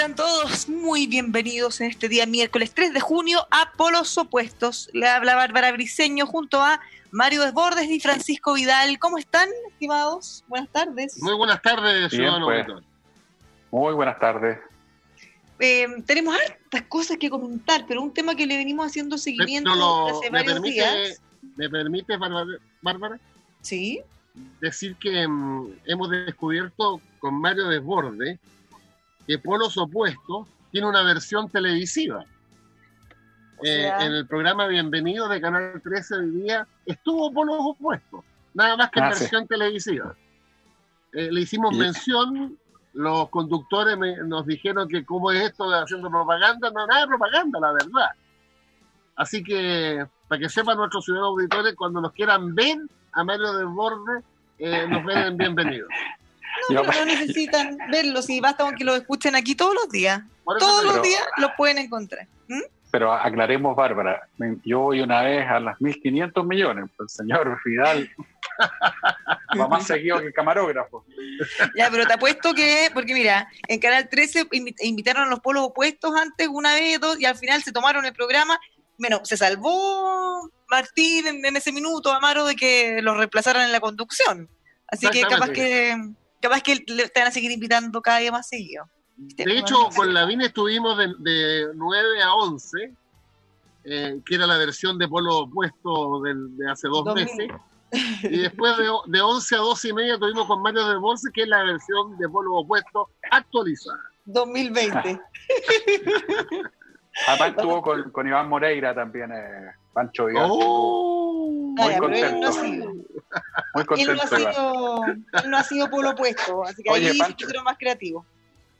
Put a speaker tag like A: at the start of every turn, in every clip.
A: Sean todos muy bienvenidos en este día miércoles 3 de junio a Polos Opuestos. Le habla Bárbara Briseño junto a Mario Desbordes y Francisco Vidal. ¿Cómo están, estimados? Buenas tardes.
B: Muy buenas tardes,
C: Bien, pues. Muy buenas tardes.
A: Eh, tenemos hartas cosas que comentar, pero un tema que le venimos haciendo seguimiento
B: lo-
A: hace
B: ¿me,
A: varios
B: permite,
A: días.
B: ¿Me permite, Bárbara,
A: Sí.
B: decir que mm, hemos descubierto con Mario Desborde que Polos Opuestos tiene una versión televisiva?
A: O
B: Eh, en el programa Bienvenido de Canal 13 hoy día estuvo Polos Opuestos, nada más que en
C: Ah, sí.
B: versión televisiva. Eh, le hicimos
C: Y-
B: mención, los conductores me- nos dijeron que cómo es esto de haciendo propaganda, no, nada de propaganda, la verdad. Así que, para que sepan nuestros ciudadanos auditores, cuando nos quieran ver a Mario Desborde, eh, nos ven bienvenidos.
A: Pero no necesitan verlo, si basta con que lo escuchen aquí todos los días. Todos los días lo pueden encontrar. ¿Mm?
C: Pero aclaremos, Bárbara, yo voy una vez a las 1.500 millones, pues el señor Fidal va más seguido que el camarógrafo.
A: Ya, pero te apuesto que, porque mira, en Canal 13 invi- invitaron a los polos opuestos antes, una vez, dos, y al final se tomaron el programa. Bueno, se salvó Martín en, en ese minuto, Amaro, de que los reemplazaran en la conducción. Así que capaz que capaz que le, van a seguir invitando cada día más seguido.
B: De hecho, con Lavín estuvimos de, de 9 a 11, eh, que era la versión de polo opuesto del- de hace dos
A: 2000.
B: meses. Y después de, de 11 a 12 y media tuvimos con Mario de Bolse, que es la versión de polo opuesto actualizada.
A: 2020.
C: Además estuvo con, con Iván Moreira también, eh, Pancho Vidal.
B: ¡Oh!
C: Muy
A: no ha
C: contento.
A: sido,
C: Muy
A: él no ha
C: contento.
A: Sido, él no ha sido polo opuesto, así que
C: Oye,
A: ahí
C: Pancho.
A: más creativos.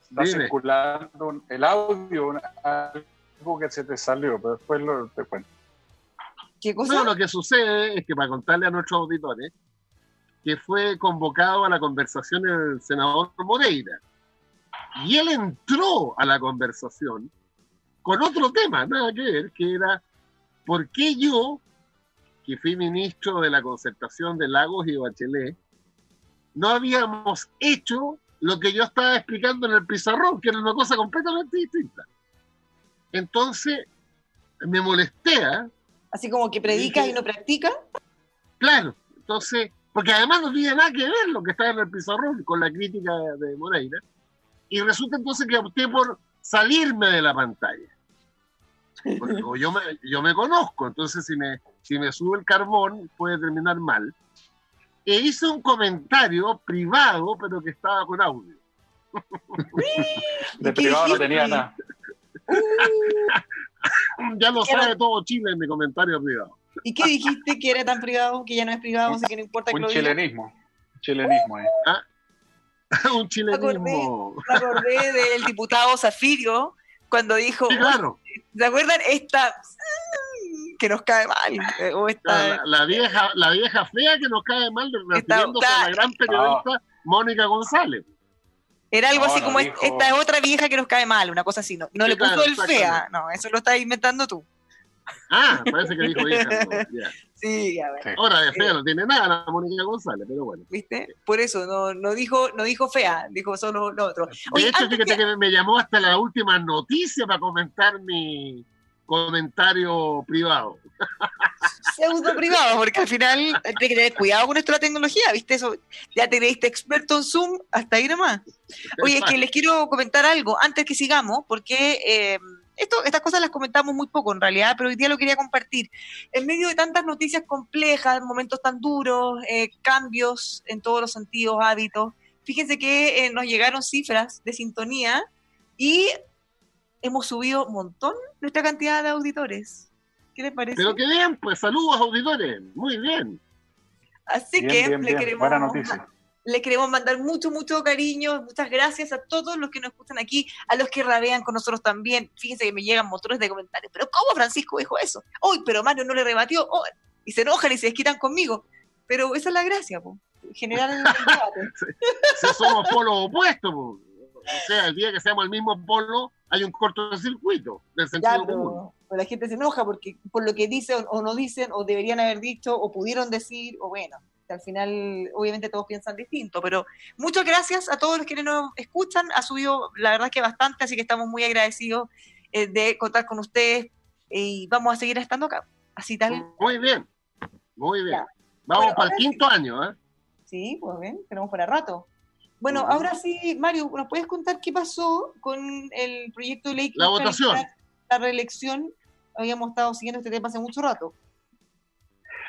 C: Está
B: Dime.
C: circulando un- el audio, una- algo que se te salió, pero después lo, te cuento.
A: ¿Qué cosa?
B: Bueno, lo que sucede es que para contarle a nuestros auditores que fue convocado a la conversación el senador Moreira. Y él entró a la conversación con otro tema, nada que ver, que era ¿por qué yo, que fui ministro de la concertación de Lagos y Bachelet, no habíamos hecho lo que yo estaba explicando en el pizarrón, que era una cosa completamente distinta? Entonces, me molesté, ¿ah?
A: Así como que predica y no practica.
B: Claro, entonces, porque además no tiene nada que ver lo que está en el pizarrón con la crítica de Moreira, y resulta entonces que opté por salirme de la pantalla. Porque yo me, yo me conozco, entonces si me, si me sube el carbón puede terminar mal. E hice un comentario privado, pero que estaba con audio.
C: De
A: ¿Qué
C: privado no tenía nada.
B: Ya lo sabe todo Chile en mi comentario privado.
A: ¿Y qué dijiste que era tan privado que ya no es privado, así que no importa que
C: Un
A: lo diga?
C: chilenismo. Un chilenismo ahí.
B: un chilenismo.
A: Me acordé del diputado Zafirio cuando dijo,
B: Sí, claro.
A: ¿se acuerdan? Esta que nos cae mal. O esta,
B: La, la vieja, la vieja fea que nos cae mal refiriéndose a la gran periodista Mónica González.
A: era algo
C: No,
A: así
C: no
A: como
C: dijo.
A: esta es otra vieja que nos cae mal, una cosa así. No, no
B: Sí,
A: le puso
B: claro,
A: el fea, no, eso lo estás inventando tú.
B: Ah, parece que dijo vieja. no, ya.
A: Sí, a ver.
C: Sí.
B: Ahora de fea no tiene nada la Mónica González, pero bueno.
A: ¿Viste? Por eso no, no dijo, no dijo fea, dijo solo lo otro.
B: De
A: Oye,
B: hecho,
A: antes
B: fíjate
A: que-
B: que me llamó hasta la última noticia para comentar mi comentario privado.
A: pseudo privado, porque al final hay que tener cuidado con esto de la tecnología, ¿viste? Eso, ya te creíste experto en Zoom, hasta ahí nomás. Oye, es que les quiero comentar algo antes que sigamos, porque eh, esto, estas cosas las comentamos muy poco en realidad, pero hoy día lo quería compartir. En medio de tantas noticias complejas, momentos tan duros, eh, cambios en todos los sentidos, hábitos, fíjense que eh, nos llegaron cifras de sintonía y hemos subido un montón nuestra cantidad de auditores. ¿Qué les parece?
B: Pero que bien, pues saludos auditores. Muy bien.
A: Así
C: Bien,
A: que
C: bien,
A: le,
C: bien.
A: queremos,
C: Buena noticia.
A: Le queremos mandar mucho, mucho cariño, muchas gracias a todos los que nos escuchan aquí, a los que rabean con nosotros también. Fíjense que me llegan montones de comentarios. Pero ¿cómo Francisco dijo eso? Uy, pero Mario no le rebatió. Oh, y se enojan y se desquitan conmigo. Pero esa es la gracia, po. generar el debate.
B: Si somos polos opuestos, pues. o sea, el día que seamos el mismo polo, hay un cortocircuito del
A: Ya,
B: sentido común.
A: pero la gente se enoja porque por lo que dicen o no dicen, o deberían haber dicho, o pudieron decir, o bueno, que al final obviamente todos piensan distinto, pero muchas gracias a todos los que nos escuchan, ha subido la verdad que bastante, así que estamos muy agradecidos eh, de contar con ustedes eh, y vamos a seguir estando acá, así tal.
B: Muy bien. Muy bien.
A: Ya.
B: Vamos
A: Bueno,
B: para el quinto año, ¿eh?
A: Sí, pues bien, tenemos para rato. Bueno, ahora sí, Mario, ¿nos puedes contar qué pasó con el proyecto de ley que
B: La votación.
A: La reelección, habíamos estado siguiendo este tema hace mucho rato.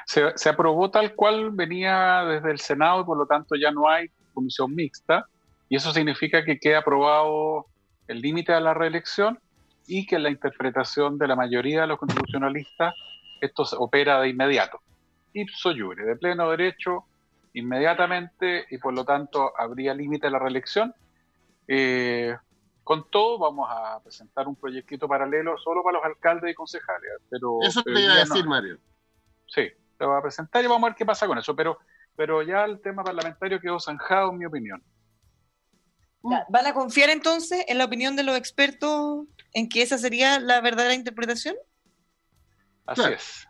C: Se, se aprobó tal cual venía desde el Senado y por lo tanto ya no hay comisión mixta. Y eso significa que queda aprobado el límite a la reelección y que en la interpretación de la mayoría de los constitucionalistas esto se opera de inmediato. Ipso iure, de pleno derecho, inmediatamente y por lo tanto habría límite a la reelección. Eh, con todo, vamos a presentar un proyectito paralelo solo para los alcaldes y concejales. Pero,
B: Eso te iba a
C: no-
B: decir, Mario.
C: Sí, va a presentar y vamos a ver qué pasa con eso. Pero, pero ya el tema parlamentario quedó zanjado, en mi opinión.
A: ¿Van a confiar entonces en la opinión de los expertos en que esa sería la verdadera interpretación?
C: Así
B: Claro.
C: es.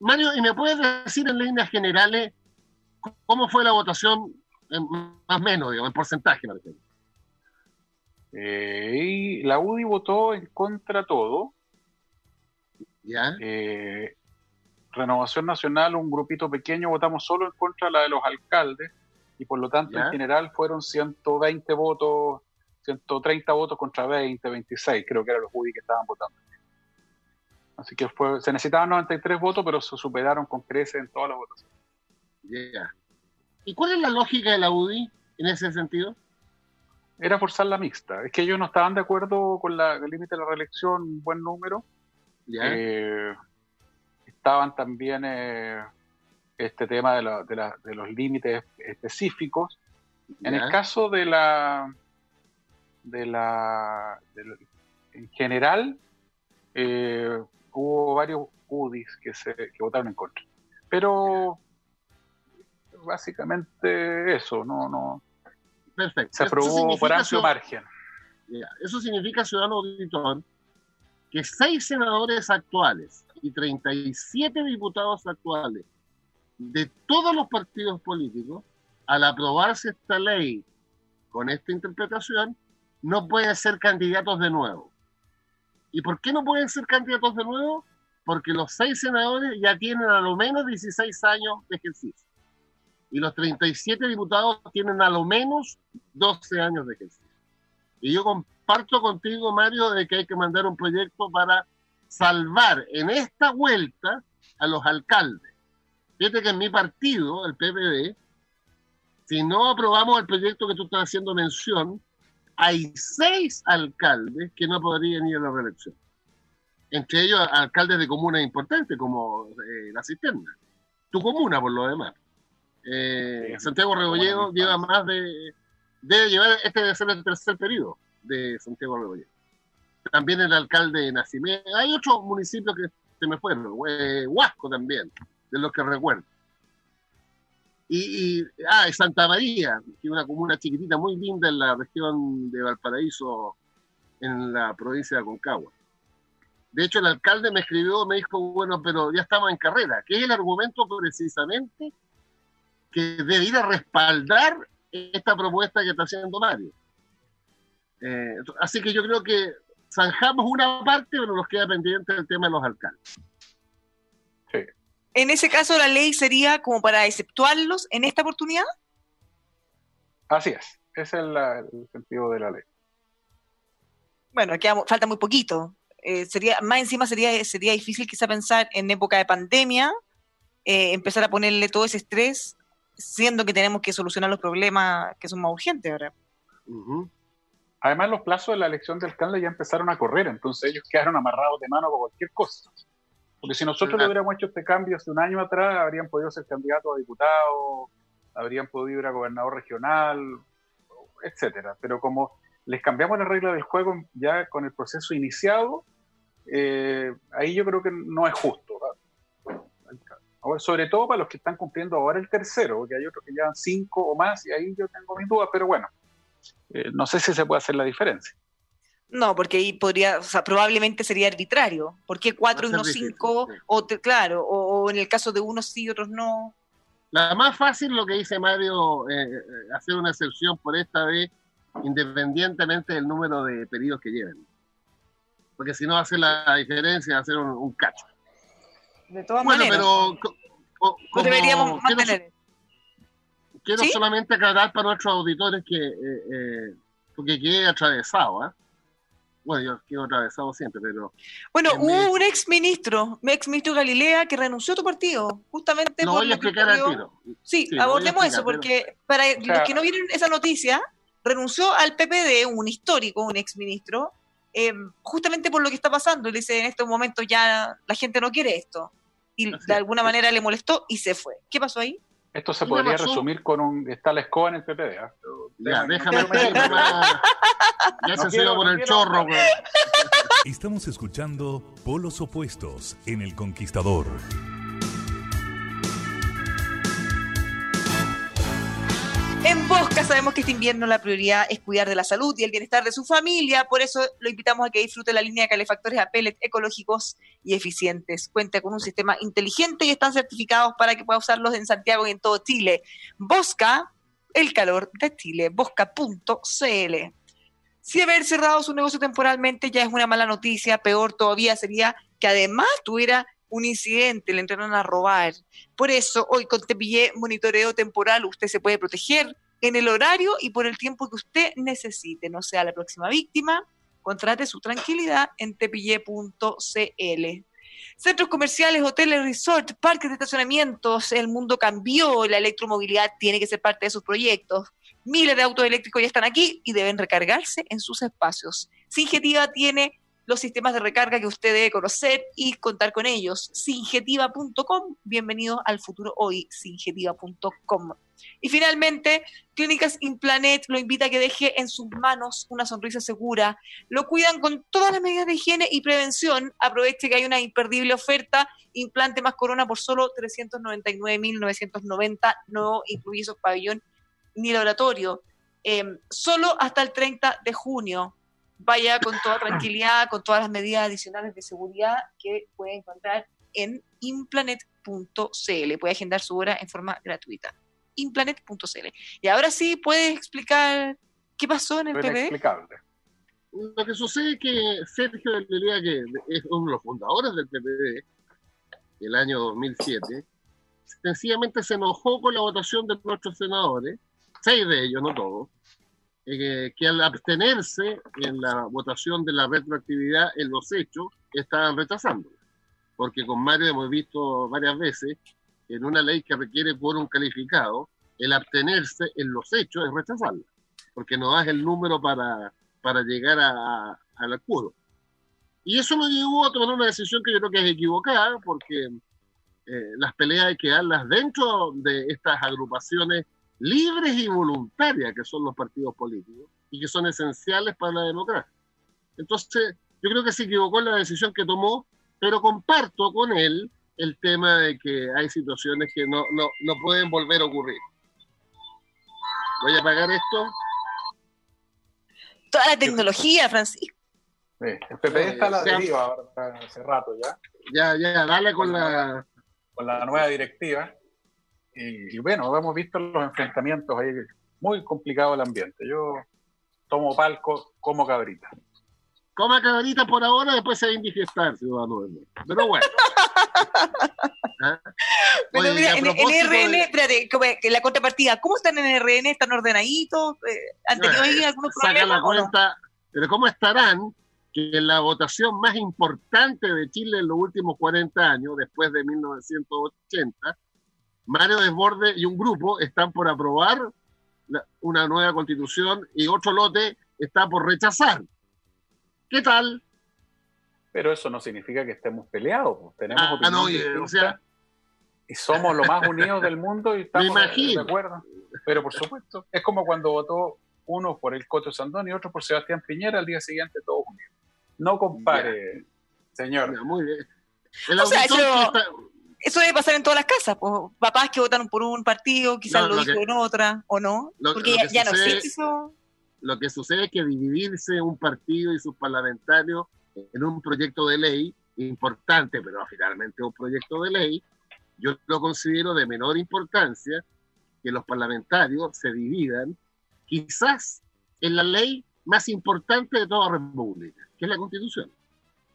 B: Mario, ¿y me puedes decir en líneas generales cómo fue la votación, en más o menos, digamos, en porcentaje, por ejemplo?
C: Eh, y la UDI votó en contra todo.
B: ¿Ya?
C: Eh, Renovación Nacional, un grupito pequeño, votamos solo en contra de la de los alcaldes y por lo tanto
B: Ya.
C: en general fueron 120 votos, 130 votos contra 20, 26, creo que eran los UDI que estaban votando. Así que fue, se necesitaban 93 votos, pero se superaron con creces en todas las votaciones.
B: Ya. ¿Y cuál es la lógica de la UDI en ese sentido?
C: Era forzar la mixta. Es que ellos no estaban de acuerdo con la- el límite de la reelección, un buen número.
B: ¿Ya?
C: Eh, estaban también eh, este tema de, la- de la- de los límites específicos. En el caso de la, de la, de la- en general, eh, hubo varios UDIs que, se, que votaron en contra. Pero básicamente eso, no, no
B: Perfecto.
C: se aprobó por amplio margen.
B: Eso significa, ciudadano auditor, que seis senadores actuales y 37 diputados actuales de todos los partidos políticos, al aprobarse esta ley con esta interpretación, no pueden ser candidatos de nuevo. ¿Y por qué no pueden ser candidatos de nuevo? Porque los seis senadores ya tienen a lo menos 16 años de ejercicio. Y los 37 diputados tienen a lo menos 12 años de ejercicio. Y yo comparto contigo, Mario, de que hay que mandar un proyecto para salvar en esta vuelta a los alcaldes. Fíjate que en mi partido, el PPD, si no aprobamos el proyecto que tú estás haciendo mención, hay seis alcaldes que no podrían ir a la reelección. Entre ellos alcaldes de comunas importantes como eh, la Cisterna. Tu comuna, por lo demás. Eh,
C: Sí,
B: Santiago Rebolledo lleva más de... Debe llevar, este debe ser el tercer periodo de Santiago Rebolledo. También el alcalde de Nacimiento. Hay otros municipios que se me fueron. eh, Huasco también, de los que recuerdo. Y, y, ah, Santa María, que es una comuna chiquitita, muy linda en la región de Valparaíso, en la provincia de Aconcagua. De hecho, el alcalde me escribió, me dijo, bueno, pero ya estamos en carrera, que es el argumento precisamente que debería respaldar esta propuesta que está haciendo Mario. Eh, así que yo creo que zanjamos una parte, pero nos queda pendiente el tema de los alcaldes.
A: En ese caso, la ley sería como para exceptuarlos en esta oportunidad.
C: Así es, ese es el sentido de la ley.
A: Bueno, aquí falta muy poquito. Eh, sería más encima sería sería difícil quizá pensar en época de pandemia eh, empezar a ponerle todo ese estrés siendo que tenemos que solucionar los problemas que son más urgentes ahora.
C: Además, los plazos de la elección del alcalde ya empezaron a correr, entonces ellos quedaron amarrados de mano con cualquier cosa. Porque si nosotros le hubiéramos hecho este cambio hace un año atrás, habrían podido ser candidatos a diputados, habrían podido ir a gobernador regional, etcétera. Pero como les cambiamos la regla del juego ya con el proceso iniciado, eh, ahí yo creo que no es justo. sobre todo para los que están cumpliendo ahora el tercero, porque hay otros que llevan cinco o más, y ahí yo tengo mis dudas, pero bueno, eh, no sé si se puede hacer la diferencia.
A: No, porque ahí podría, o sea, probablemente sería arbitrario. ¿Por qué cuatro y no cinco? O claro, o, en el caso de unos sí y otros no.
B: La más fácil lo que dice Mario, eh, hacer una excepción por esta vez independientemente del número de pedidos que lleven. Porque si no hace la diferencia, hacer un, cacho.
A: De todas bueno,
B: pero
A: como, deberíamos mantener.
B: Quiero, solamente aclarar para nuestros auditores que, eh, eh, porque quedé atravesado, ¿ah? Bueno, yo quedo atravesado siempre, pero...
A: Bueno, hubo un ex ministro, ex ministro Galilea, que renunció a tu partido, justamente
B: no voy a explicar al tiro.
A: Sí, abordemos eso, porque para los que no vieron esa noticia, renunció al PPD, un histórico, un exministro, eh, justamente por lo que está pasando. Le dice, en estos momentos ya la gente no quiere esto. Y de alguna manera le molestó y se fue. ¿Qué pasó ahí?
C: Esto se podría resumir con un... Está la escoba en el PPD. ¿ah?
B: Ya, déjame Ya se no por el chorro.
D: Estamos escuchando Polos Opuestos en El Conquistador.
A: En Bosca sabemos que este invierno la prioridad es cuidar de la salud y el bienestar de su familia, por eso lo invitamos a que disfrute la línea de calefactores a pellet ecológicos y eficientes. Cuenta con un sistema inteligente y están certificados para que pueda usarlos en Santiago y en todo Chile. Bosca, el calor de Chile, bosca.cl. Si haber cerrado su negocio temporalmente ya es una mala noticia, peor todavía sería que además tuviera un incidente, le entraron a robar. Por eso, hoy con Tepillé Monitoreo Temporal, usted se puede proteger en el horario y por el tiempo que usted necesite. No sea la próxima víctima, contrate su tranquilidad en tepillé.cl. Centros comerciales, hoteles, resort, parques de estacionamientos, el mundo cambió, la electromovilidad tiene que ser parte de sus proyectos. Miles de autos eléctricos ya están aquí y deben recargarse en sus espacios. Singetiva tiene los sistemas de recarga que usted debe conocer y contar con ellos. Singetiva.com, bienvenido al futuro hoy, singetiva.com. Y finalmente, Clínicas Implanet lo invita a que deje en sus manos una sonrisa segura. Lo cuidan con todas las medidas de higiene y prevención. Aproveche que hay una imperdible oferta. Implante más corona por solo 399.990. No incluye esos pabellón ni laboratorio. Em, solo hasta el 30 de junio vaya con toda tranquilidad, con todas las medidas adicionales de seguridad que puede encontrar en implanet.cl. Puede agendar su hora en forma gratuita. implanet.cl. Y ahora sí, ¿puedes explicar qué pasó en el PPD?
B: Lo que sucede es que Sergio de Lelea, que es uno de los fundadores del PPD, el año 2007, sencillamente se enojó con la votación de nuestros senadores, seis de ellos, no todos, eh, que al abstenerse en la votación de la retroactividad en los hechos, estaban rechazando. Porque con Mario hemos visto varias veces en una ley que requiere por un calificado, el abstenerse en los hechos es rechazarla, porque no das el número para, para llegar a, al acuerdo. Y eso nos llevó a tomar una decisión que yo creo que es equivocada, porque eh, las peleas hay que darlas dentro de estas agrupaciones libres y voluntarias que son los partidos políticos y que son esenciales para la democracia. Entonces, yo creo que se equivocó en la decisión que tomó, pero comparto con él el tema de que hay situaciones que no, no, no pueden volver a ocurrir. Voy a apagar esto.
A: Toda la tecnología, Francisco.
C: el PP está a la deriva hace rato ya.
B: Ya, ya, dale con la...
C: Con la nueva directiva. Y, bueno, hemos visto los enfrentamientos ahí, muy complicado el ambiente. Yo tomo palco como cabrita.
B: Coma cabrita por ahora, después se va a indigestar, ciudadano. Pero bueno.
A: ¿Ah? Pero mira, en, RN, espérate, la contrapartida, ¿cómo están en RN? ¿Están ordenaditos? Eh, ¿Han tenido ahí algunos problemas?
B: La cuenta, Pero ¿cómo estarán? Que en la votación más importante de Chile en los últimos 40 años, después de 1980, Mario Desborde y un grupo están por aprobar una nueva constitución y otro lote está por rechazar. ¿Qué tal?
C: Pero eso no significa que estemos peleados. Pues. Tenemos ah, opiniones y somos los más unidos del mundo y estamos de acuerdo. Pero por supuesto, es como cuando votó uno por el Coto Sandón y otro por Sebastián Piñera, al día siguiente todos unidos. No compare, señor. muy bien.
A: Eso, debe pasar en todas las casas. Pues, papás que votaron por un partido, quizás lo, dijo en otra, o no. Porque ya, no existe eso.
B: Lo que sucede es que dividirse un partido y sus parlamentarios en un proyecto de ley importante, pero finalmente un proyecto de ley, yo lo considero de menor importancia que los parlamentarios se dividan quizás en la ley más importante de toda república, que es la constitución.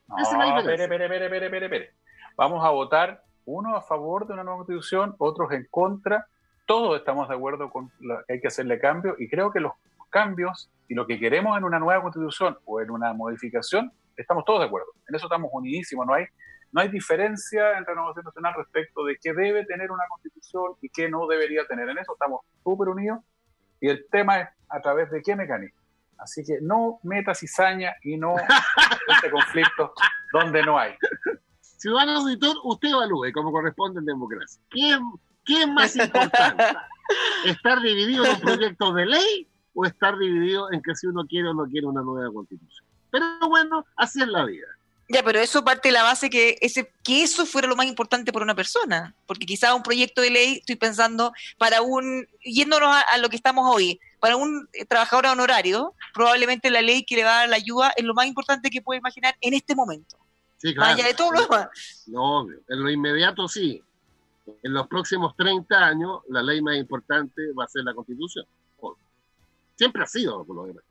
C: No, espere, espere, espere, espere, espere. Vamos a votar uno a favor de una nueva constitución, otros en contra. Todos estamos de acuerdo con que hay que hacerle cambio y creo que los cambios y lo que queremos en una nueva constitución o en una modificación, estamos todos de acuerdo. En eso estamos unidísimos, no hay, no hay diferencia en Renovación Nacional respecto de qué debe tener una constitución y qué no debería tener. En eso estamos súper unidos y el tema es a través de qué mecanismo. Así que no meta cizaña y no este conflicto donde no hay.
B: Ciudadano auditor, usted evalúe como corresponde en democracia. ¿Qué, qué es más importante? ¿Estar dividido en un proyecto de ley o estar dividido en que si uno quiere o no quiere una nueva constitución. Pero bueno, así es la vida.
A: Ya, pero eso parte de la base que, ese, que eso fuera lo más importante para una persona, porque quizás un proyecto de ley, estoy pensando, para un, yéndonos a, lo que estamos hoy, para un eh, trabajador honorario, probablemente la ley que le va a dar la ayuda es lo más importante que puede imaginar en este momento.
B: Sí, claro. Más
A: allá de todo lo demás.
B: No, en lo inmediato sí. En los próximos 30 años, la ley más importante va a ser la constitución. Siempre ha sido por lo demás.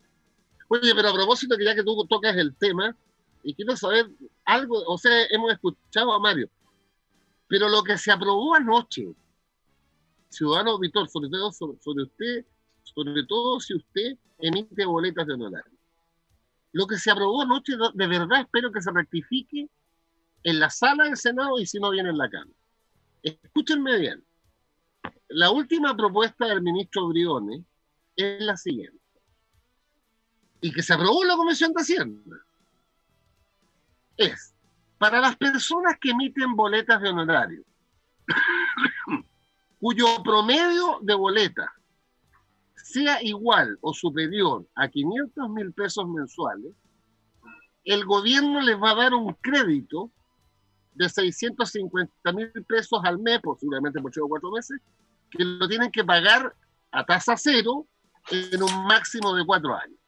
B: Oye, pero a propósito, que ya que tú tocas el tema, y quiero saber algo, o sea, hemos escuchado a Mario, pero lo que se aprobó anoche, ciudadano auditor, sobre todo sobre, usted, sobre todo si usted emite boletas de honorario. Lo que se aprobó anoche, de verdad espero que se rectifique en la sala del Senado y si no viene en la Cámara. Escúchenme bien. La última propuesta del ministro Briones es la siguiente. Y que se aprobó en la Comisión de Hacienda. Es, para las personas que emiten boletas de honorario, cuyo promedio de boleta sea igual o superior a 500 mil pesos mensuales, el gobierno les va a dar un crédito de 650 mil pesos al mes, posiblemente por 8 o 4 meses, que lo tienen que pagar a tasa cero en un máximo de cuatro años.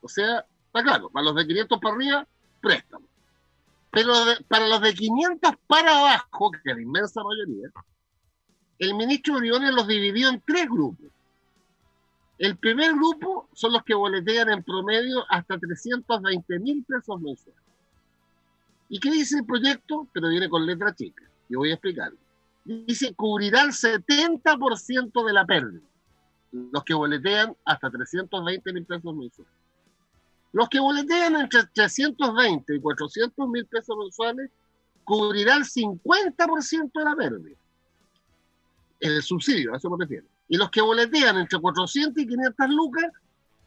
B: O sea, está claro, para los de 500 para arriba, préstamo. Pero para los de 500 para abajo, que es la inmensa mayoría, el ministro Briones los dividió en tres grupos. El primer grupo son los que boletean en promedio hasta 320 mil pesos mensuales. ¿Y qué dice el proyecto? Pero viene con letra chica. Yo voy a explicarlo. Dice, cubrirá el 70% de la pérdida los que boletean hasta 320 mil pesos mensuales. Los que boletean entre 320 y 400 mil pesos mensuales cubrirán 50% de la pérdida. El subsidio, a eso me refiero. Y los que boletean entre 400 y 500 lucas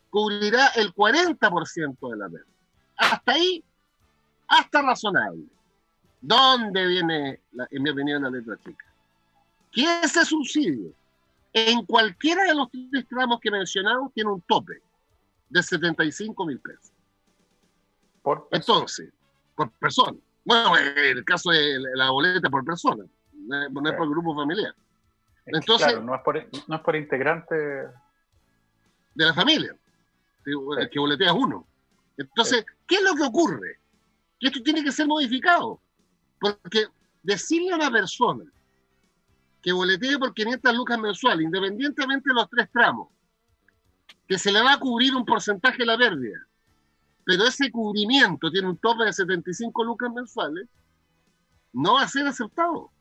B: cubrirá el 40% de la pérdida. Hasta ahí, hasta razonable. ¿Dónde viene, en mi opinión, la letra chica? Que ese subsidio en cualquiera de los tres tramos que mencionamos tiene un tope de 75 mil pesos. Por Entonces, por persona. Bueno, en el caso de la boleta por persona, no es por grupo familiar.
C: Entonces, claro, no, es por, no es por integrante
B: de la familia, que boletea uno. Entonces, ¿Qué es lo que ocurre? Que esto tiene que ser modificado. Porque decirle a una persona que boletee por 500 lucas mensuales, independientemente de los tres tramos, que se le va a cubrir un porcentaje de la pérdida, pero ese cubrimiento tiene un tope de 75 lucas mensuales, no va a ser aceptado.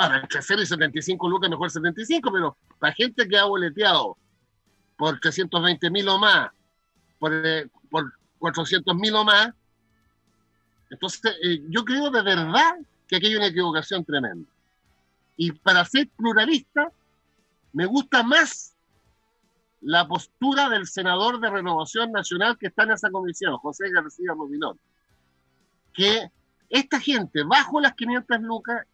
B: Ahora, entre 0 y 75 lucas, mejor 75, pero para gente que ha boleteado por 320 mil o más, por, eh, por 400 mil o más, entonces eh, yo creo de verdad que aquí hay una equivocación tremenda. Y para ser pluralista, me gusta más la postura del senador de Renovación Nacional que está en esa comisión, José García Rubinón, que esta gente, bajo las 500 lucas,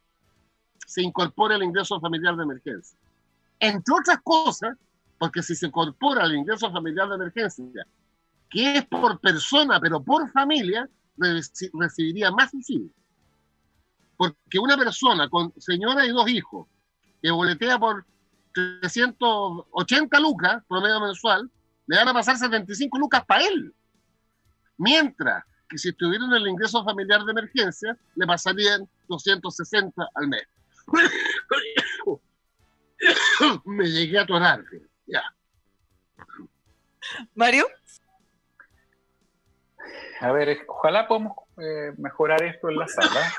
B: se incorpora el ingreso familiar de emergencia. Entre otras cosas, porque si se incorpora el ingreso familiar de emergencia, que es por persona, pero por familia, recibiría más subsidio. Porque una persona con señora y dos hijos que boletea por 380 lucas promedio mensual, le van a pasar 75 lucas para él. Mientras que si estuviera en el ingreso familiar de emergencia, le pasarían 260 al mes. Me llegué a atorar. Ya.
A: Mario.
C: A ver, ojalá podamos eh, mejorar esto en la sala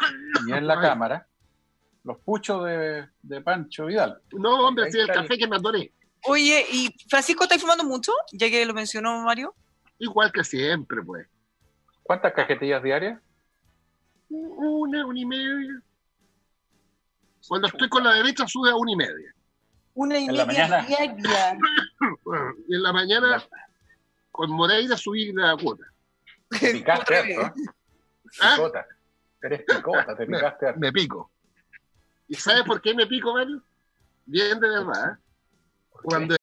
C: y en la cámara. Los puchos de, de Pancho Vidal.
B: No, hombre, sí, el café que me adoré.
A: Oye, ¿y Francisco está fumando mucho? Ya que lo mencionó Mario.
B: Igual que siempre, pues.
C: ¿Cuántas cajetillas diarias?
B: Una, una y media. Cuando estoy con la derecha sube a una y media.
A: Una y media diaria.
B: y en la mañana, con Moreira subí la cuota.
C: Te picaste harto,
B: ¿Ah?
C: Picota. Eres picota, te picaste harto.
B: Me pico. ¿Y sabes por qué me pico, Mario? Bien de verdad. ¿eh? Cuando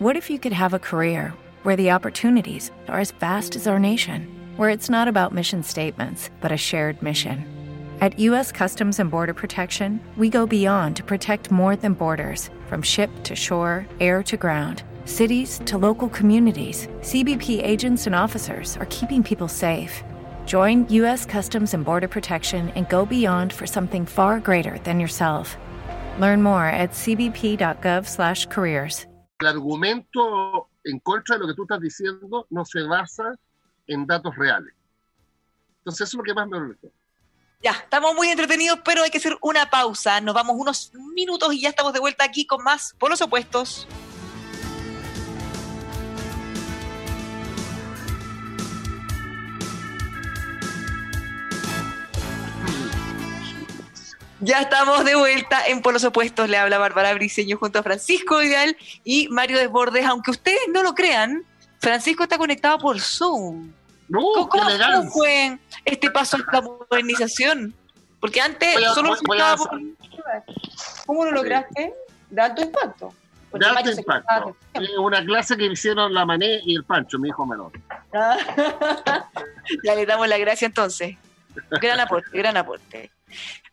E: What if you could have a career where the opportunities are as vast as our nation, where it's not about mission statements, but a shared mission? At U.S. Customs and Border Protection, we go beyond to protect more than borders from ship to shore, air to ground. Cities to local communities, CBP agents and officers are keeping people safe. Join U.S. Customs and Border Protection and go beyond for something far greater than yourself. Learn more at cbp.gov/careers.
B: el argumento en contra de lo que tú estás diciendo no se basa en datos reales. Entonces eso es lo que más me.
A: Ya, estamos muy entretenidos, pero hay que hacer una pausa. Nos vamos unos minutos y ya estamos de vuelta aquí con más por los opuestos. Ya estamos de vuelta en Polos Opuestos. Le habla Bárbara Briceño junto a Francisco Vidal y Mario Desbordes. Aunque ustedes no lo crean, Francisco está conectado por Zoom.
B: No,
A: ¿Cómo, cómo fue este paso a esta modernización? Porque antes
B: Voy a-
A: solo
B: voy- voy a-
A: resultaba por... ¿Cómo lo lograste? De alto impacto.
B: De alto impacto. Eh, Una clase que hicieron la Mané y el Pancho, mi hijo menor.
A: ya le damos la gracia entonces. Gran aporte, gran aporte.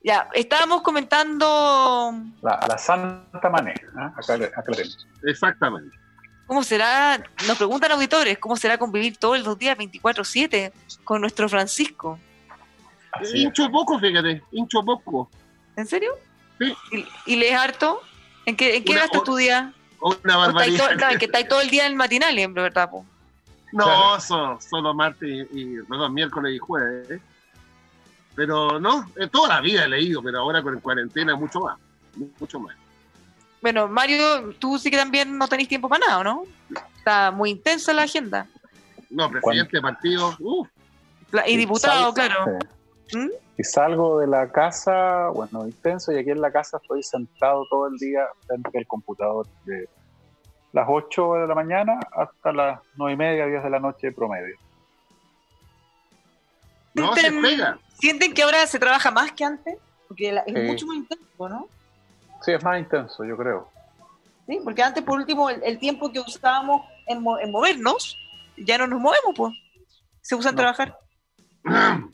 A: Ya, estábamos comentando
C: La, la Santa Mané. ¿ah? Acá, aclaremos.
B: Exactamente.
A: Cómo será, nos preguntan auditores, cómo será convivir todos los días 24-7 con nuestro Francisco.
C: Así es.
B: hincho poco, fíjate, hincho poco.
A: ¿En serio?
B: Sí.
A: ¿Y, y lees harto? ¿En qué, en qué
B: Una-
A: gastas tu día?
B: Una
A: ¿O estáis
B: barbaridad.
A: todo, no, es que estáis todo el día en el matinal, en verdad. po.
B: No,
C: Claro.
B: so- solo martes y, y- perdón, miércoles y jueves. ¿eh? Pero no, eh, toda la vida he leído, pero ahora con cuarentena mucho más. Mucho más.
A: Bueno, Mario, tú sí que también no tenéis tiempo para nada, ¿o ¿no? Está muy intensa la agenda.
B: No, presidente de partido,
A: La- Y diputado,
C: sal-
A: claro.
C: sí.
A: ¿Mm?
C: Y salgo de la casa, bueno, intenso, y aquí en la casa estoy sentado todo el día frente al computador de las 8 de la mañana hasta las 9 y media, 10 de la noche promedio.
B: no se
A: ¿Sienten,
B: pega.
A: sienten que ahora se trabaja más que antes? Porque la- es
C: Sí.
A: mucho más intenso, ¿no?
C: Sí, es más intenso, yo creo.
A: ¿Sí? Porque antes, por último, el, el tiempo que usábamos en, mo- en movernos, ya no nos movemos, pues. Se usa en
C: No.
A: trabajar.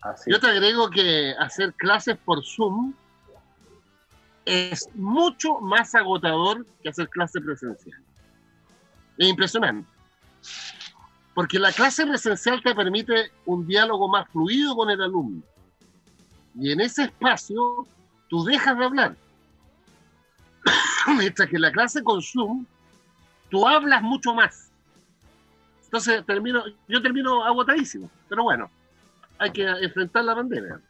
C: Así
B: Yo te agrego que hacer clases por Zoom es mucho más agotador que hacer clases presenciales. Es impresionante. Porque la clase presencial te permite un diálogo más fluido con el alumno. Y en ese espacio tú dejas de hablar. Mientras que en la clase con Zoom, tú hablas mucho más. Entonces termino, yo termino agotadísimo. Pero bueno, hay que enfrentar la pandemia.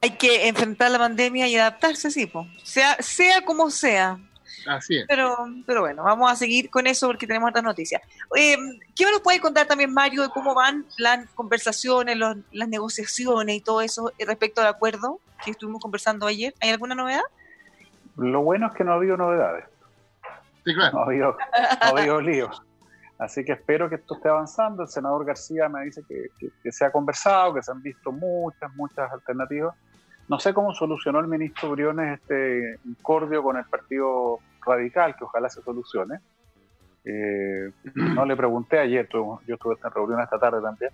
A: Hay que enfrentar la pandemia y adaptarse, sí, sea, sea como sea.
B: Así es.
A: Pero, pero bueno, vamos a seguir con eso porque tenemos otras noticias. Eh, ¿Qué nos puede contar también, Mario, de cómo van las conversaciones, las negociaciones y todo eso respecto al acuerdo que estuvimos conversando ayer? ¿Hay alguna novedad?
C: Lo bueno es que no ha habido novedades.
B: Sí, claro.
C: No ha habido, no ha habido líos. Así que espero que esto esté avanzando. El senador García me dice que, que, se ha conversado, que se han visto muchas, muchas alternativas. No sé cómo solucionó el ministro Briones este incordio con el Partido Radical, que ojalá se solucione. Eh, no le pregunté ayer, yo estuve en reunión esta tarde también,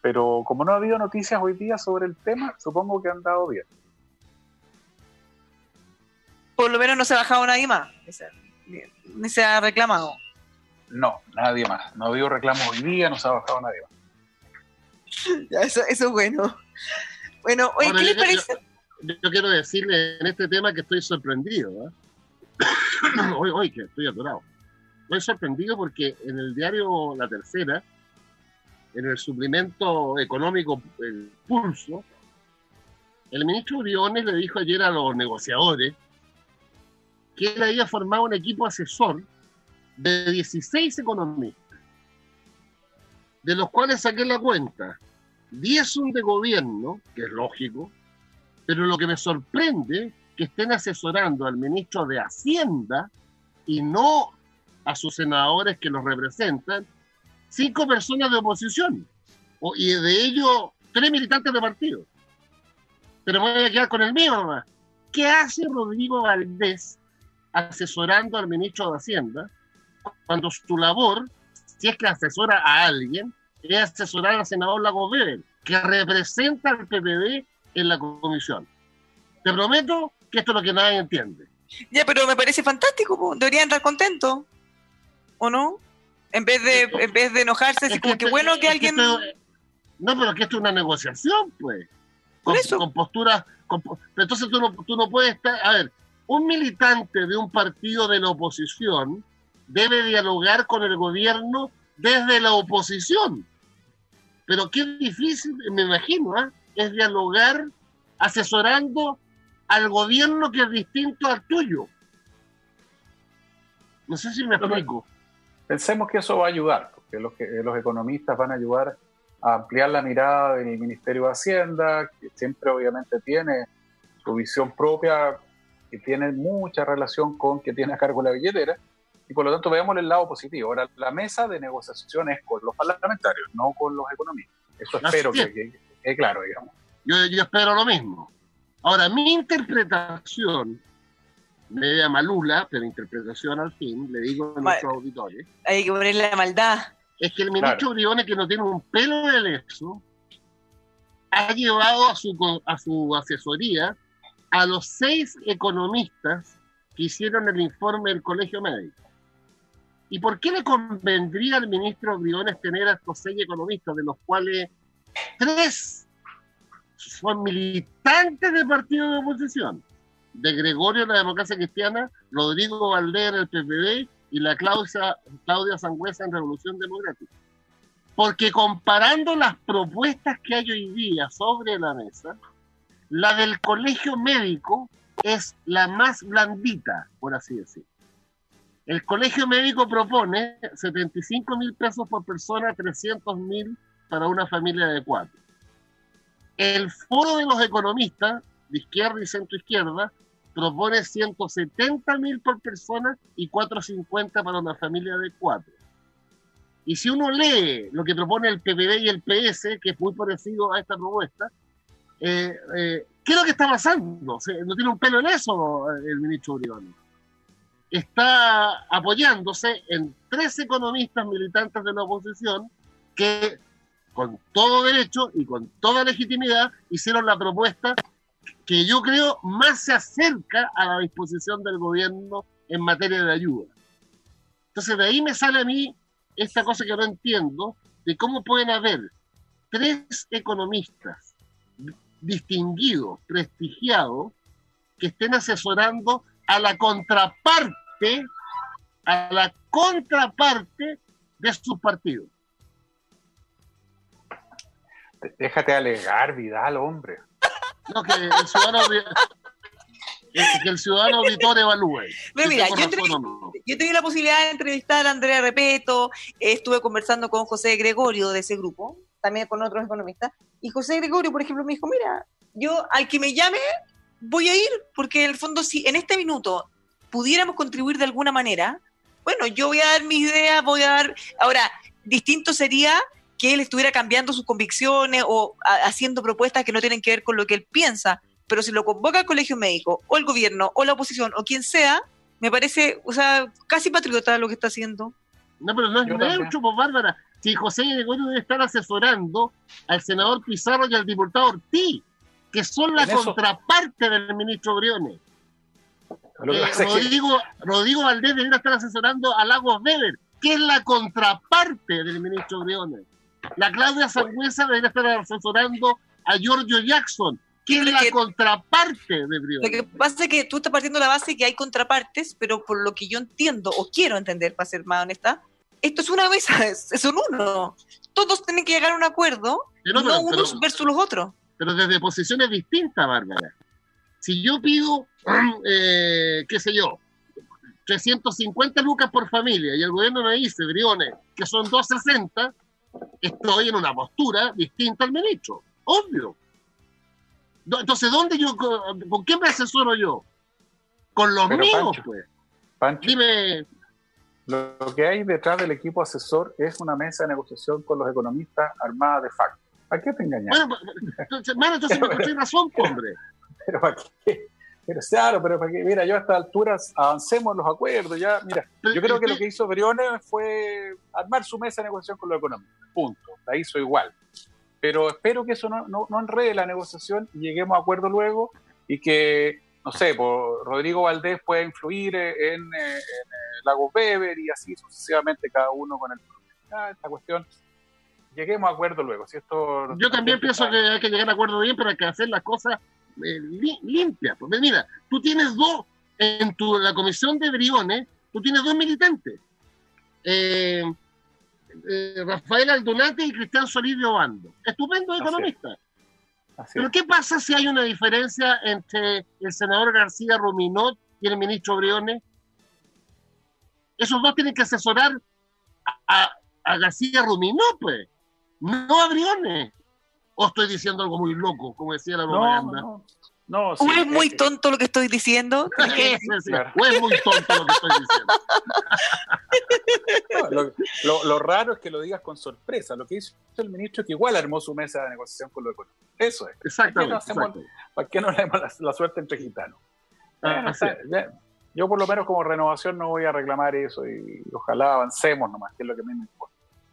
C: pero como no ha habido noticias hoy día sobre el tema, supongo que han dado bien.
A: Por lo menos no se ha bajado nadie más, ni se ha reclamado.
C: No, nadie más. No ha habido reclamos hoy día, no se ha bajado nadie
A: más. eso, eso es bueno. Bueno, oye, ¿qué le parece?
B: Yo, quiero decirle en este tema que estoy sorprendido. ¿eh? hoy, hoy que estoy atorado. Estoy sorprendido porque en el diario La Tercera, en el suplemento económico El Pulso, el ministro Briones le dijo ayer a los negociadores que él había formado un equipo asesor de 16 economistas, de los cuales saqué la cuenta. 10 son de gobierno, que es lógico, pero lo que me sorprende que estén asesorando al ministro de Hacienda y no a sus senadores que los representan, cinco personas de oposición, y de ellos tres militantes de partido. Pero voy a quedar con el mío nomás. ¿Qué hace Rodrigo Valdés asesorando al ministro de Hacienda cuando su labor, si es que asesora a alguien, es asesorar al senador Lago que representa al PPD en la comisión. Te prometo que esto es lo que nadie entiende.
A: Ya, pero me parece fantástico, deberían estar contentos, ¿o no? En vez de, en vez de enojarse, es como que, bueno que alguien...
B: no, pero que esto es una negociación, pues. Con, eso. con posturas... entonces tú no, tú no puedes estar... A ver, un militante de un partido de la oposición debe dialogar con el gobierno desde la oposición. Pero qué difícil, me imagino, ¿eh? Es dialogar asesorando al gobierno que es distinto al tuyo. No sé si me explico.
C: Pensemos que eso va a ayudar, porque los, los economistas van a ayudar a ampliar la mirada del Ministerio de Hacienda, que siempre obviamente tiene su visión propia, que tiene mucha relación con que tiene a cargo la billetera, y por lo tanto veamos el lado positivo. Ahora, la mesa de negociación es con los parlamentarios, no con los economistas. Eso espero que, quede claro, digamos.
B: Yo, yo espero lo mismo. Ahora, mi interpretación, media malula, pero interpretación al fin, le digo a nuestros auditores.
A: Hay que ponerle la maldad.
B: Es que el ministro Briones, que no tiene un pelo de eso, ha llevado a su, a su asesoría a los seis economistas que hicieron el informe del Colegio Médico. ¿Y por qué le convendría al ministro Briones tener a estos seis economistas, de los cuales tres son militantes del partido de oposición? De Gregorio la Democracia Cristiana, Rodrigo Valdera el PPD y la Claudia, Claudia Sangüesa en Revolución Democrática. Porque comparando las propuestas que hay hoy día sobre la mesa, la del colegio médico es la más blandita, por así decirlo. El colegio médico propone 75 mil pesos por persona, 300 mil para una familia de cuatro. El foro de los economistas, de izquierda y centro izquierda, propone 170 mil por persona y 450 para una familia de cuatro. Y si uno lee lo que propone el PPD y el PS, que es muy parecido a esta propuesta, eh, eh, ¿qué es lo que está pasando? no tiene un pelo en eso el ministro Uribe está apoyándose en tres economistas militantes de la oposición que con todo derecho y con toda legitimidad hicieron la propuesta que yo creo más se acerca a la disposición del gobierno en materia de ayuda. Entonces de ahí me sale a mí esta cosa que no entiendo de cómo pueden haber tres economistas distinguidos, prestigiados, que estén asesorando a la contraparte, a la contraparte de sus partidos.
C: Déjate alegar, Vidal, hombre.
B: No, que el ciudadano, que el ciudadano auditor evalúe.
A: Pero mira, yo, tenía la posibilidad de entrevistar a Andrea Repeto, estuve conversando con José Gregorio de ese grupo, también con otros economistas, y José Gregorio, por ejemplo, me dijo, mira, yo al que me llame voy a ir, porque en el fondo si en este minuto pudiéramos contribuir de alguna manera, bueno, yo voy a dar mis ideas, voy a dar, ahora, distinto sería que él estuviera cambiando sus convicciones o haciendo propuestas que no tienen que ver con lo que él piensa, pero si lo convoca el colegio médico o el gobierno o la oposición o quien sea, me parece, o sea, casi patriota lo que está haciendo.
B: No, pero no es mucho, pues, Bárbara. Si José Gregorio debe estar asesorando al senador Pizarro y al diputado Ortiz, que son la contraparte del ministro Briones. Eh, Rodrigo, Rodrigo Valdés debería estar asesorando a Lagos Weber, que es la contraparte del ministro Briones. La Claudia Sangüesa debería estar asesorando a Giorgio Jackson, que es la contraparte de Briones.
A: Lo que pasa es que tú estás partiendo de la base que hay contrapartes, pero por lo que yo entiendo, o quiero entender, para ser más honesta, esto es una mesa, son uno. Todos tienen que llegar a un acuerdo, no, unos versus los otros.
B: Pero desde posiciones distintas, Bárbara. Si yo pido, eh, qué sé yo, 350 lucas por familia y el gobierno me dice, Briones, que son 260, estoy en una postura distinta al ministro, obvio. Entonces, ¿dónde yo, con, qué me asesoro yo? Con los míos, pues.
C: Dime. Lo que hay detrás del equipo asesor es una mesa de negociación con los economistas armada de facto. ¿A qué te engañas?
B: Bueno, entonces, bueno, entonces me razón, hombre.
C: Pero ¿para qué? Pero claro, pero para qué? Mira, yo a estas alturas avancemos los acuerdos. Ya, mira, yo creo que lo que hizo Briones fue armar su mesa de negociación con los económicos. Punto. La hizo igual. Pero espero que eso no, no, no enrede la negociación y lleguemos a acuerdo luego y que, no sé, pues, Rodrigo Valdés pueda influir en, en, en Lago Weber y así sucesivamente cada uno con el. Ah, esta cuestión lleguemos a acuerdo luego. Si esto
B: Yo también pienso que hay que llegar a acuerdo bien, pero hay que hacer las cosas eh, limpias. Porque mira, tú tienes dos, en tu, la comisión de Briones, tú tienes dos militantes. Eh, eh, Rafael Aldunate y Cristian Solís de Obando. Estupendo economista. Pero ¿qué pasa si hay una diferencia entre el senador García Ruminot y el ministro Briones? Esos dos tienen que asesorar a, a García Ruminot, pues no a Briones. ¿O estoy diciendo algo muy loco, como decía la propaganda?
A: No, no. ¿O es muy tonto lo que estoy diciendo?
B: ¿O es muy tonto lo que estoy
C: diciendo? lo, raro es que lo digas con sorpresa. Lo que hizo el ministro es que igual armó su mesa de negociación con lo económico. Eso es.
B: Exactamente.
C: ¿Para qué no le damos la, suerte entre gitanos? Ah, yo por lo menos como renovación no voy a reclamar eso y ojalá avancemos nomás, que es lo que a mí me importa.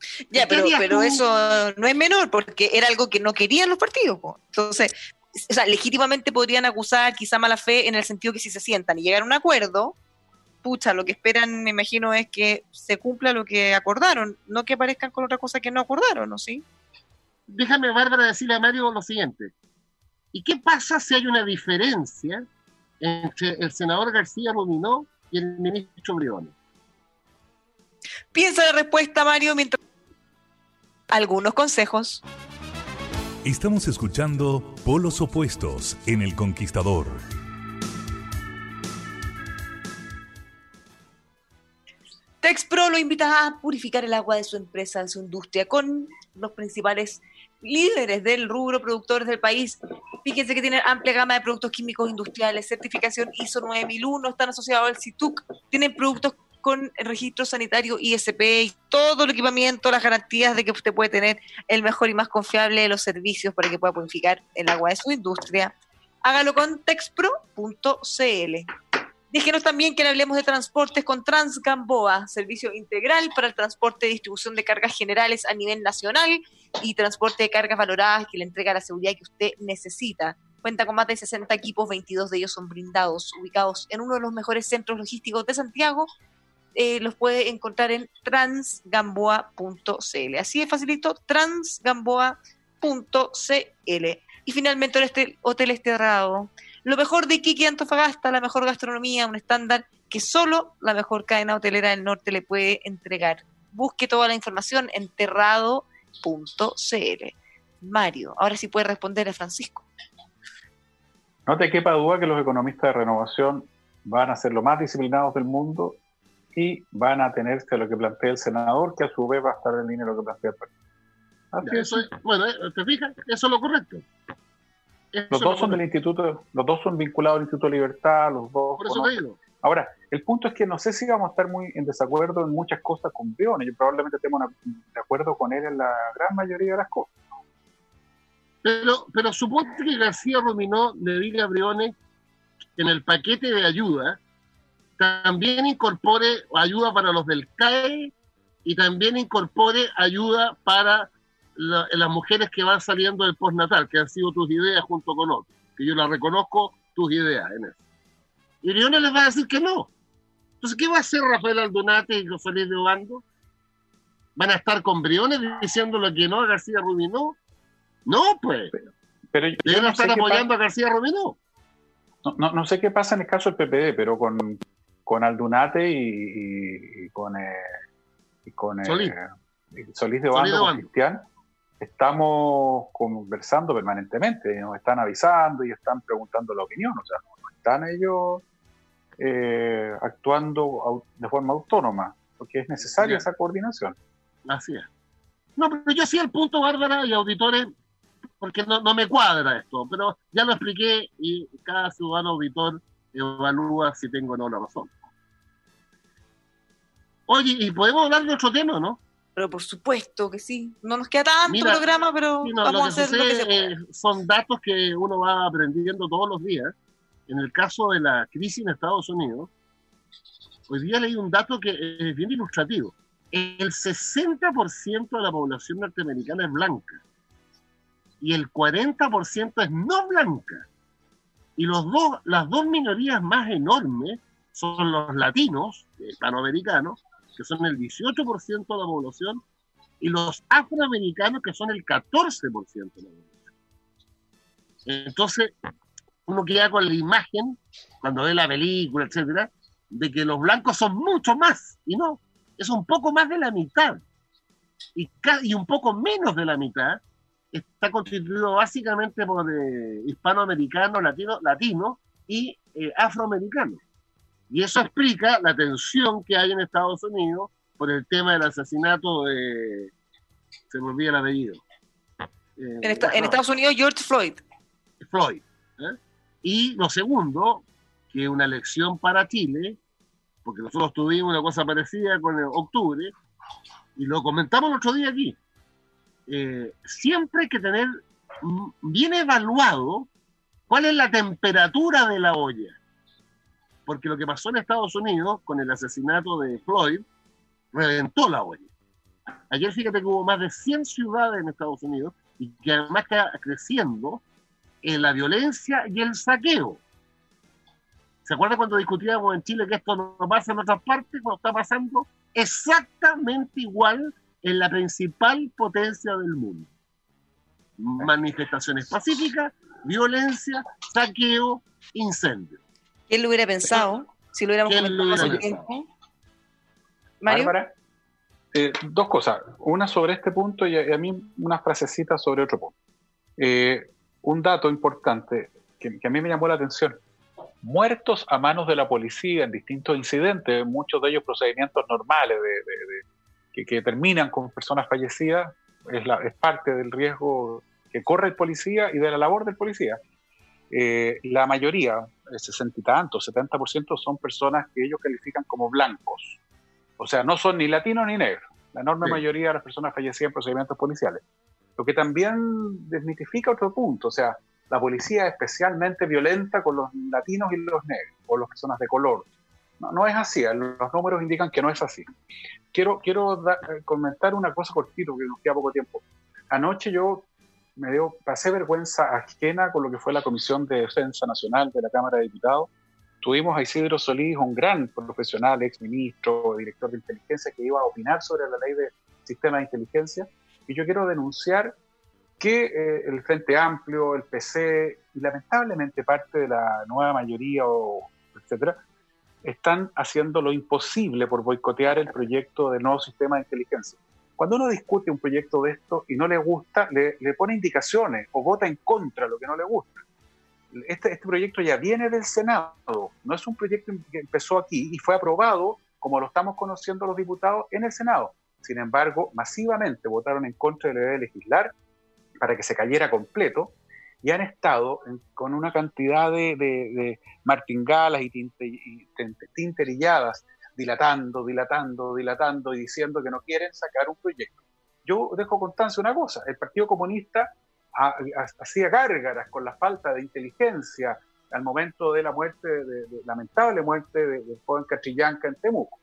A: Ya, pero, pero eso no es menor, porque era algo que no querían los partidos. Entonces, o sea, legítimamente podrían acusar quizá mala fe en el sentido que si se sientan y llegan a un acuerdo, pucha, lo que esperan, me imagino, es que se cumpla lo que acordaron, no que aparezcan con otra cosa que no acordaron, ¿no? ¿Sí?
B: Déjame, Bárbara, decirle a Mario lo siguiente. ¿Y qué pasa si hay una diferencia entre el senador García Ruminó y el ministro Briones?
A: Piensa la respuesta, Mario, mientras algunos consejos.
D: Estamos escuchando Polos Opuestos en El Conquistador.
A: Texpro lo invita a purificar el agua de su empresa, de su industria, con los principales líderes del rubro productores del país. Fíjense que tienen amplia gama de productos químicos industriales, certificación ISO 9001, están asociados al CITUC, tienen productos con el registro sanitario ISP y todo el equipamiento, las garantías de que usted puede tener el mejor y más confiable de los servicios para que pueda purificar el agua de su industria. Hágalo con texpro.cl. Dígenos también que hablemos de transportes con Transgamboa, servicio integral para el transporte y distribución de cargas generales a nivel nacional y transporte de cargas valoradas que le entrega la seguridad que usted necesita. Cuenta con más de 60 equipos, 22 de ellos son brindados, ubicados en uno de los mejores centros logísticos de Santiago eh, los puede encontrar en transgamboa.cl. Así de facilito, transgamboa.cl. Y finalmente, este Hotel Esterrado. Lo mejor de Iquique Antofagasta, la mejor gastronomía, un estándar que solo la mejor cadena hotelera del norte le puede entregar. Busque toda la información en terrado.cl. Mario, ahora sí puede responder a Francisco.
C: No te quepa duda que los economistas de renovación van a ser los más disciplinados del mundo y van a tenerse a lo que plantea el senador, que a su vez va a estar en línea con lo que plantea el
B: partido. bueno, eh, ¿te fijas? Eso es lo correcto.
C: los dos son del instituto, los dos son vinculados al Instituto de Libertad, los dos.
B: Por eso te digo.
C: Ahora, el punto es que no sé si vamos a estar muy en desacuerdo en muchas cosas con Briones. Yo probablemente estemos de acuerdo con él en la gran mayoría de las cosas.
B: Pero, pero suponte que García Rominó le diga a Briones en el paquete de ayuda también incorpore ayuda para los del CAE y también incorpore ayuda para las mujeres que van saliendo del postnatal, que han sido tus ideas junto con otros, que yo las reconozco tus ideas en eso. Y Briones les va a decir que no. Entonces, ¿qué va a hacer Rafael Aldunate y José Luis de Obando? ¿Van a estar con Briones diciéndole que no a García Rubinó? No, pues. Pero, Deben estar apoyando a García Rubinó.
C: No, no, sé qué pasa en el caso del PPD, pero con, con Aldunate y, con, eh, con eh, Solís. de Obando, con Cristian, estamos conversando permanentemente, nos están avisando y están preguntando la opinión, o sea, no, están ellos eh, actuando de forma autónoma, porque es necesaria esa coordinación.
B: Así es. No, pero yo sí el punto, Bárbara y auditores, porque no, no me cuadra esto, pero ya lo expliqué y cada ciudadano auditor evalúa si tengo o no la razón. Oye, y podemos hablar de otro tema, ¿no?
A: Pero por supuesto que sí. No nos queda tanto programa, pero vamos a hacer lo que se puede.
B: Son datos que uno va aprendiendo todos los días. En el caso de la crisis en Estados Unidos, hoy día leí un dato que es bien ilustrativo. El 60% de la población norteamericana es blanca y el 40% es no blanca. Y los dos, las dos minorías más enormes son los latinos, hispanoamericanos, que son el 18% de la población, y los afroamericanos, que son el 14% de la población. Entonces, uno queda con la imagen, cuando ve la película, etcétera, de que los blancos son mucho más, y no, es un poco más de la mitad. Y, un poco menos de la mitad está constituido básicamente por eh, hispanoamericanos, latinos latino y eh, afroamericanos. Y eso explica la tensión que hay en Estados Unidos por el tema del asesinato de... Se me olvida el apellido.
A: Eh, en, Estados Unidos, George Floyd.
B: Floyd. Y lo segundo, que una elección para Chile, porque nosotros tuvimos una cosa parecida con el octubre, y lo comentamos el otro día aquí, eh, siempre hay que tener bien evaluado cuál es la temperatura de la olla. Porque lo que pasó en Estados Unidos con el asesinato de Floyd reventó la olla. Ayer fíjate que hubo más de 100 ciudades en Estados Unidos y que además está creciendo en la violencia y el saqueo. ¿Se acuerda cuando discutíamos en Chile que esto no pasa en otras partes? Cuando está pasando exactamente igual en la principal potencia del mundo. Manifestaciones pacíficas, violencia, saqueo, incendio.
A: ¿Quién lo hubiera pensado? Si lo hubiéramos comentado hace tiempo.
C: Mario. Eh, dos cosas. Una sobre este punto y a, mí unas frasecitas sobre otro punto. Eh, un dato importante que, a mí me llamó la atención. Muertos a manos de la policía en distintos incidentes, muchos de ellos procedimientos normales de que, terminan con personas fallecidas es, la, es parte del riesgo que corre el policía y de la labor del policía. Eh, la mayoría, el sesenta y tantos, 70% son personas que ellos califican como blancos. O sea, no son ni latinos ni negros. La enorme mayoría de las personas fallecidas en procedimientos policiales. Lo que también desmitifica otro punto. O sea, la policía es especialmente violenta con los latinos y los negros, o las personas de color. No, no es así, los números indican que no es así. Quiero, quiero eh, comentar una cosa cortito, porque nos queda poco tiempo. Anoche yo me dio, pasé vergüenza ajena con lo que fue la Comisión de Defensa Nacional de la Cámara de Diputados, tuvimos a Isidro Solís, un gran profesional, ex ministro, director de inteligencia, que iba a opinar sobre la ley de sistema de inteligencia. Y yo quiero denunciar que eh, el Frente Amplio, el PC y lamentablemente parte de la nueva mayoría, o, etcétera, están haciendo lo imposible por boicotear el proyecto del nuevo sistema de inteligencia. Cuando uno discute un proyecto de esto y no le gusta, le, le pone indicaciones o vota en contra de lo que no le gusta. Este, este proyecto ya viene del Senado, no es un proyecto que empezó aquí y fue aprobado, como lo estamos conociendo los diputados, en el Senado. Sin embargo, masivamente votaron en contra de la idea de legislar para que se cayera completo y han estado con una cantidad de, de, martingalas y, y tinterilladas, dilatando, dilatando, dilatando y diciendo que no quieren sacar un proyecto. Yo dejo constancia una cosa, el Partido Comunista hacía gárgaras con la falta de inteligencia al momento de la muerte, de, lamentable muerte del joven Cachillanca en Temuco.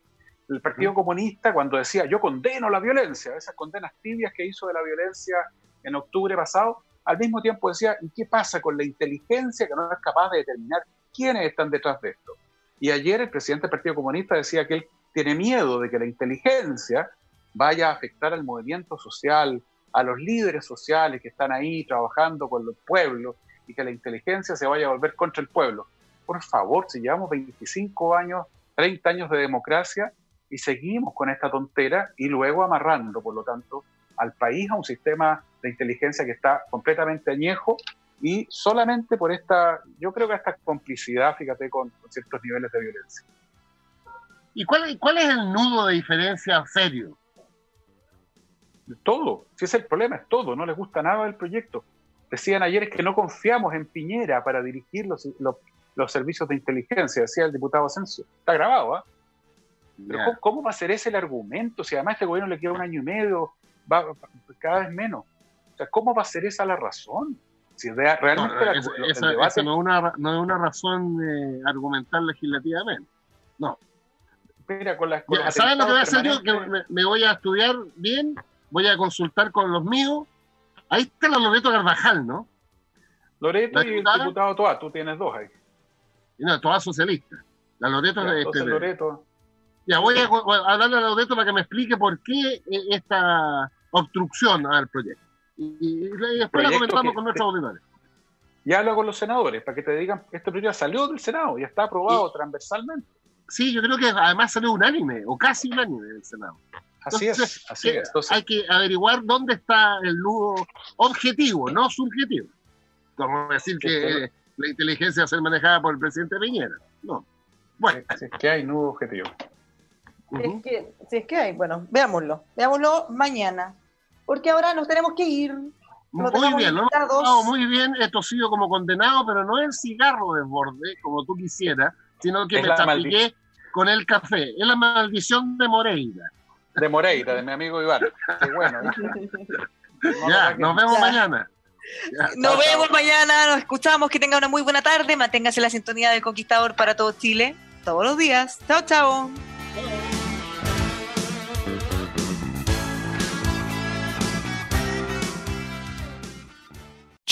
C: El Partido Comunista, cuando decía yo condeno la violencia, esas condenas tibias que hizo de la violencia en octubre pasado, al mismo tiempo decía, ¿y qué pasa con la inteligencia que no es capaz de determinar quiénes están detrás de esto? Y ayer el presidente del Partido Comunista decía que él tiene miedo de que la inteligencia vaya a afectar al movimiento social, a los líderes sociales que están ahí trabajando con los pueblos y que la inteligencia se vaya a volver contra el pueblo. Por favor, si llevamos 25 años, 30 años de democracia y seguimos con esta tontera y luego amarrando, por lo tanto, al país a un sistema de inteligencia que está completamente añejo y solamente por esta, yo creo que esta complicidad, fíjate, con, ciertos niveles de violencia.
B: ¿Y cuál, cuál es el nudo de diferencia serio
C: todo, si es el problema, es todo, no les gusta nada del proyecto. Decían ayer que no confiamos en Piñera para dirigir los, los, servicios de inteligencia, decía el diputado Asensio. Está grabado, ¿ah? ¿cómo, va a ser ese el argumento? Si además a este gobierno le queda un año y medio, va cada vez menos. O sea, ¿cómo va a ser esa la razón? Si realmente
B: no, esa, no, es una, no es una razón eh, argumental legislativamente. No.
C: Mira, con las,
B: ¿Saben lo que voy a hacer yo? Que me, voy a estudiar bien voy a consultar con los míos. Ahí está la Loreto Carvajal, ¿no?
C: Loreto y el diputado Toa, tú tienes dos ahí.
B: No, Toa socialista. La Loreto
C: ya, este,
B: Loreto. Ya voy a, hablarle a Loreto para que me explique por qué esta obstrucción al proyecto. Y, después la comentamos con nuestros auditores.
C: Y habla con los senadores para que te digan este proyecto salió del Senado y está aprobado transversalmente.
B: Sí, yo creo que además salió unánime, o casi unánime del Senado.
C: Así es, así es.
B: hay que averiguar dónde está el nudo objetivo, no subjetivo. Como decir que la inteligencia va a ser manejada por el presidente Piñera. No.
C: Bueno. Si es que hay nudo objetivo.
A: Si es, que, si es que hay, bueno, veámoslo. Veámoslo mañana. Porque ahora nos tenemos que ir.
B: Muy bien, ¿no? muy bien, he tosido como condenado, pero no el cigarro de borde, como tú quisieras, sino que me tapiqué con el café. Es la maldición de Moreira
C: de Moreira, de mi amigo Iván. Qué bueno.
B: ya, nos vemos mañana.
A: nos vemos mañana, nos escuchamos, que tenga una muy buena tarde, manténgase la sintonía del Conquistador para todo Chile, todos los días. Chao, chao.